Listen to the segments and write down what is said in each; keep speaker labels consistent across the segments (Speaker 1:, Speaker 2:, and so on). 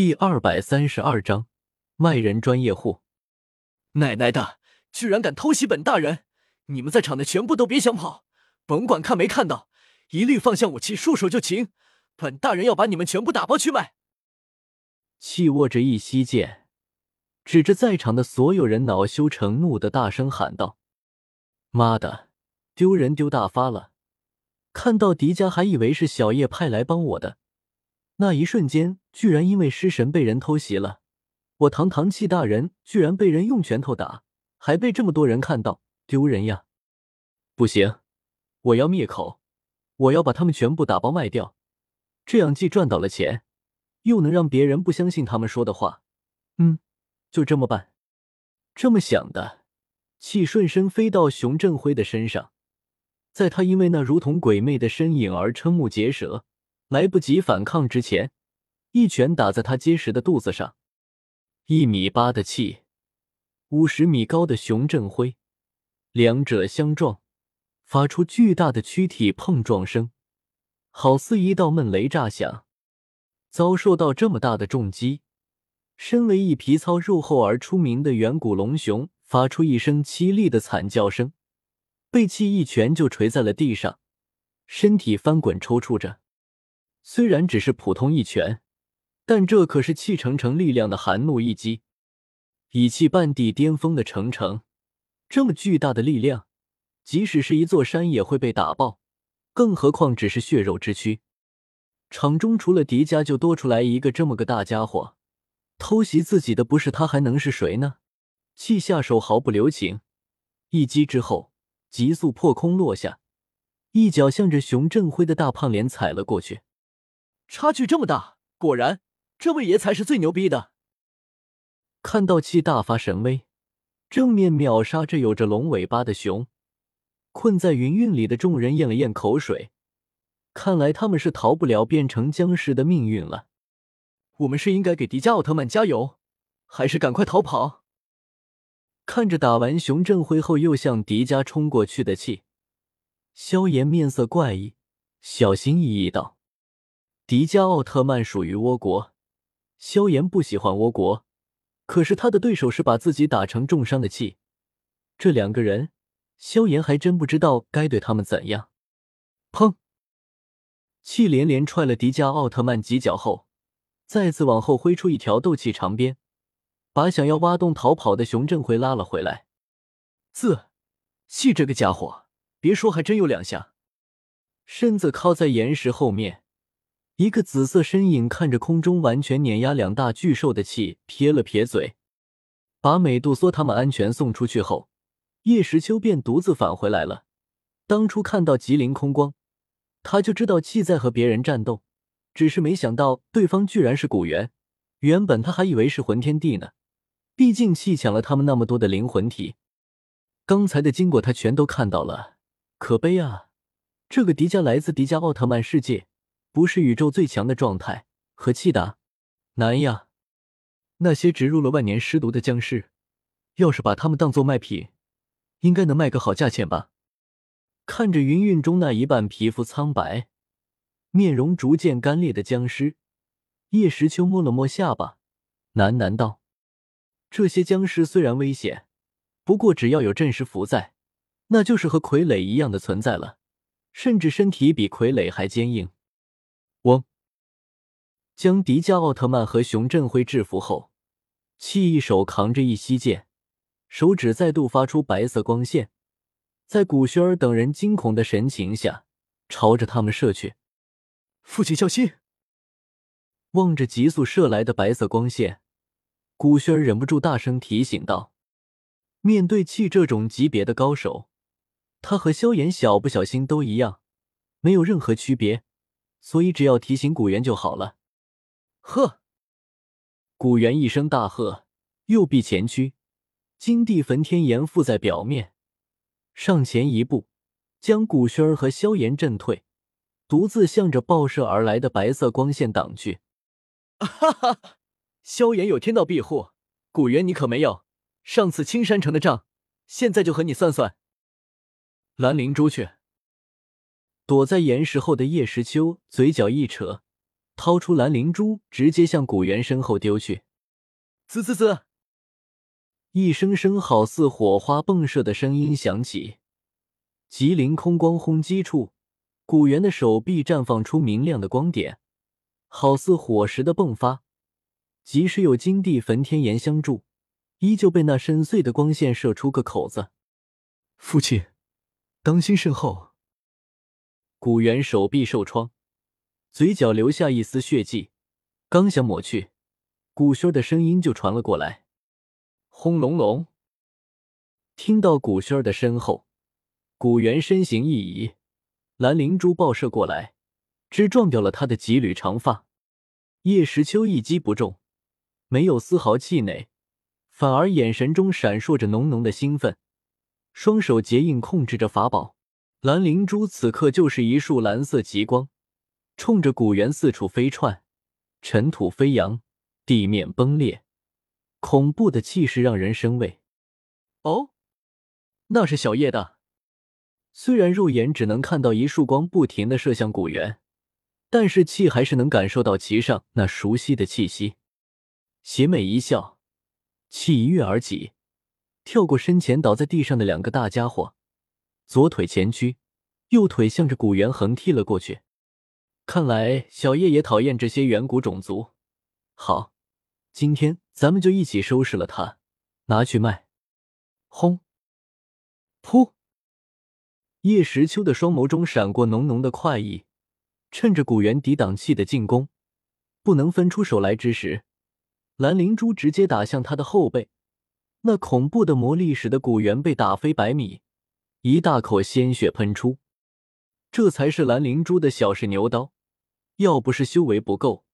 Speaker 1: 第二百三十二章，卖人专业户。
Speaker 2: 奶奶的，居然敢偷袭本大人！你们在场的全部都别想跑，甭管看没看到，一律放下武器，束手就擒！本大人要把你们全部打包去卖！
Speaker 1: 气握着一息剑，指着在场的所有人，恼羞成怒的大声喊道：“妈的，丢人丢大发了！看到迪迦，还以为是小叶派来帮我的。”那一瞬间，居然因为失神被人偷袭了，我堂堂气大人居然被人用拳头打，还被这么多人看到，丢人呀！不行，我要灭口，我要把他们全部打包卖掉，这样既赚到了钱，又能让别人不相信他们说的话。嗯，就这么办。这么想的，气顺身飞到熊振辉的身上，在他因为那如同鬼魅的身影而瞠目结舌。来不及反抗之前，一拳打在他结实的肚子上。一米八的气，五十米高的熊振辉，两者相撞，发出巨大的躯体碰撞声，好似一道闷雷炸响。遭受到这么大的重击，身为一皮糙肉厚而出名的远古龙熊发出一声凄厉的惨叫声，被气一拳就捶在了地上，身体翻滚抽搐着。虽然只是普通一拳，但这可是气成成力量的寒怒一击。以气半地巅峰的程程，这么巨大的力量，即使是一座山也会被打爆，更何况只是血肉之躯。场中除了迪迦，就多出来一个这么个大家伙。偷袭自己的不是他，还能是谁呢？气下手毫不留情，一击之后急速破空落下，一脚向着熊振辉的大胖脸踩了过去。
Speaker 2: 差距这么大，果然这位爷才是最牛逼的。
Speaker 1: 看到气大发神威，正面秒杀这有着龙尾巴的熊，困在云韵里的众人咽了咽口水，看来他们是逃不了变成僵尸的命运了。
Speaker 2: 我们是应该给迪迦奥特曼加油，还是赶快逃跑？
Speaker 1: 看着打完熊振辉后又向迪迦冲过去的气，萧炎面色怪异，小心翼翼道。迪迦奥特曼属于倭国，萧炎不喜欢倭国，可是他的对手是把自己打成重伤的气，这两个人，萧炎还真不知道该对他们怎样。砰！气连连踹了迪迦奥特曼几脚后，再次往后挥出一条斗气长鞭，把想要挖洞逃跑的熊振辉拉了回来。
Speaker 2: 自气这个家伙，别说还真有两下，
Speaker 1: 身子靠在岩石后面。一个紫色身影看着空中完全碾压两大巨兽的气，撇了撇嘴，把美杜莎他们安全送出去后，叶时秋便独自返回来了。当初看到吉林空光，他就知道气在和别人战斗，只是没想到对方居然是古猿。原本他还以为是魂天帝呢，毕竟气抢了他们那么多的灵魂体。刚才的经过他全都看到了，可悲啊！这个迪迦来自迪迦奥特曼世界。不是宇宙最强的状态，和气的难呀！那些植入了万年尸毒的僵尸，要是把他们当做卖品，应该能卖个好价钱吧？看着云韵中那一半皮肤苍白、面容逐渐干裂的僵尸，叶时秋摸了摸下巴，喃喃道：“这些僵尸虽然危险，不过只要有阵尸符在，那就是和傀儡一样的存在了，甚至身体比傀儡还坚硬。”将迪迦奥特曼和熊振辉制服后，气一手扛着一息剑，手指再度发出白色光线，在古轩儿等人惊恐的神情下，朝着他们射去。
Speaker 2: 父亲小心！
Speaker 1: 望着急速射来的白色光线，古轩儿忍不住大声提醒道：“面对气这种级别的高手，他和萧炎小不小心都一样，没有任何区别。”所以只要提醒古元就好了。
Speaker 2: 呵，
Speaker 1: 古元一声大喝，右臂前屈，金地焚天炎附在表面，上前一步，将古轩儿和萧炎震退，独自向着爆射而来的白色光线挡去。
Speaker 2: 哈哈，萧炎有天道庇护，古元你可没有。上次青山城的账，现在就和你算算。蓝灵珠去。
Speaker 1: 躲在岩石后的叶时秋嘴角一扯，掏出蓝灵珠，直接向古元身后丢去。
Speaker 2: 滋滋滋，
Speaker 1: 一声声好似火花迸射的声音响起，吉林空光轰击处，古元的手臂绽放出明亮的光点，好似火石的迸发。即使有金地焚天炎相助，依旧被那深邃的光线射出个口子。
Speaker 2: 父亲，当心身后！
Speaker 1: 古元手臂受创，嘴角留下一丝血迹，刚想抹去，古轩的声音就传了过来。轰隆隆！听到古轩的身后，古元身形一移，蓝灵珠爆射过来，直撞掉了他的几缕长发。叶时秋一击不中，没有丝毫气馁，反而眼神中闪烁着浓浓的兴奋，双手结印控制着法宝。蓝灵珠此刻就是一束蓝色极光，冲着古元四处飞窜，尘土飞扬，地面崩裂，恐怖的气势让人生畏。
Speaker 2: 哦，那是小叶的。
Speaker 1: 虽然肉眼只能看到一束光不停的射向古元，但是气还是能感受到其上那熟悉的气息。邪魅一笑，气一跃而起，跳过身前倒在地上的两个大家伙。左腿前屈，右腿向着古元横踢了过去。看来小叶也讨厌这些远古种族。好，今天咱们就一起收拾了他，拿去卖。轰！噗！叶时秋的双眸中闪过浓浓的快意，趁着古元抵挡气的进攻，不能分出手来之时，蓝灵珠直接打向他的后背。那恐怖的魔力使得古元被打飞百米。一大口鲜血喷出，这才是蓝灵珠的小试牛刀。要不是修为不够，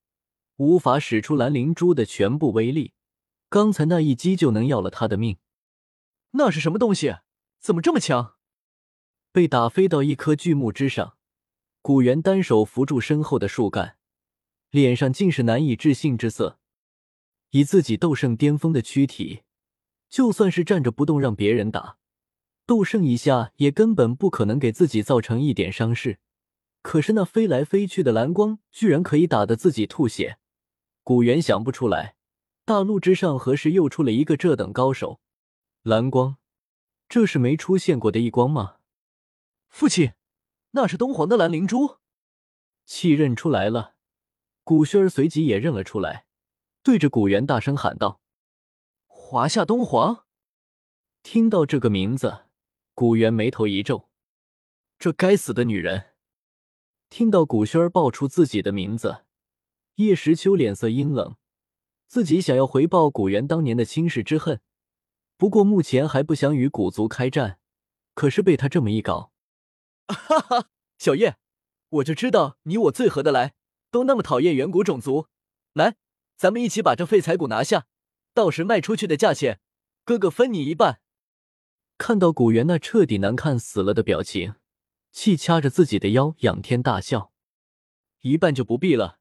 Speaker 1: 无法使出蓝灵珠的全部威力，刚才那一击就能要了他的命。
Speaker 2: 那是什么东西？怎么这么强？
Speaker 1: 被打飞到一棵巨木之上，古元单手扶住身后的树干，脸上尽是难以置信之色。以自己斗圣巅峰的躯体，就算是站着不动让别人打。斗圣一下也根本不可能给自己造成一点伤势，可是那飞来飞去的蓝光居然可以打得自己吐血。古元想不出来，大陆之上何时又出了一个这等高手？蓝光，这是没出现过的异光吗？
Speaker 2: 父亲，那是东皇的蓝灵珠。
Speaker 1: 气认出来了，古轩儿随即也认了出来，对着古元大声喊道：“
Speaker 2: 华夏东皇！”
Speaker 1: 听到这个名字。古元眉头一皱，这该死的女人！听到古轩儿报出自己的名字，叶时秋脸色阴冷。自己想要回报古元当年的倾世之恨，不过目前还不想与古族开战。可是被他这么一搞，
Speaker 2: 哈哈！小叶，我就知道你我最合得来，都那么讨厌远古种族。来，咱们一起把这废材骨拿下，到时卖出去的价钱，哥哥分你一半。
Speaker 1: 看到古元那彻底难看死了的表情，气掐着自己的腰，仰天大笑：“
Speaker 2: 一半就不必了，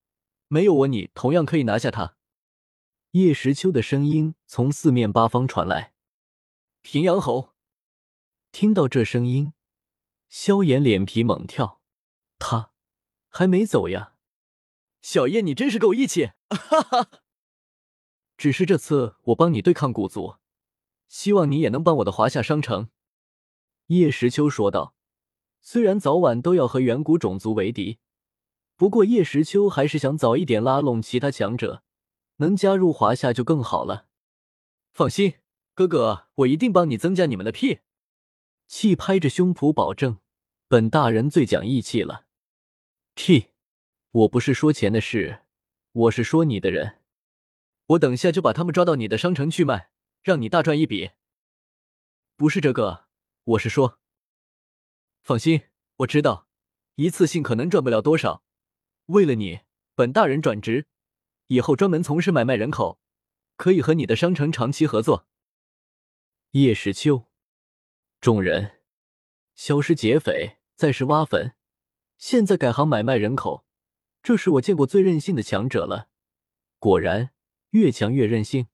Speaker 2: 没有我，你同样可以拿下他。”
Speaker 1: 叶时秋的声音从四面八方传来：“
Speaker 2: 平阳侯。”
Speaker 1: 听到这声音，萧炎脸皮猛跳：“他还没走呀！”
Speaker 2: 小叶，你真是够义气！哈哈。
Speaker 1: 只是这次我帮你对抗古族。希望你也能帮我的华夏商城。”叶时秋说道。虽然早晚都要和远古种族为敌，不过叶时秋还是想早一点拉拢其他强者，能加入华夏就更好了。
Speaker 2: 放心，哥哥，我一定帮你增加你们的屁。
Speaker 1: 气拍着胸脯保证：“本大人最讲义气了。”屁！我不是说钱的事，我是说你的人。
Speaker 2: 我等下就把他们抓到你的商城去卖。让你大赚一笔，
Speaker 1: 不是这个，我是说，
Speaker 2: 放心，我知道，一次性可能赚不了多少。为了你，本大人转职，以后专门从事买卖人口，可以和你的商城长期合作。
Speaker 1: 叶时秋，众人，消失劫匪，再是挖坟，现在改行买卖人口，这是我见过最任性的强者了。果然，越强越任性。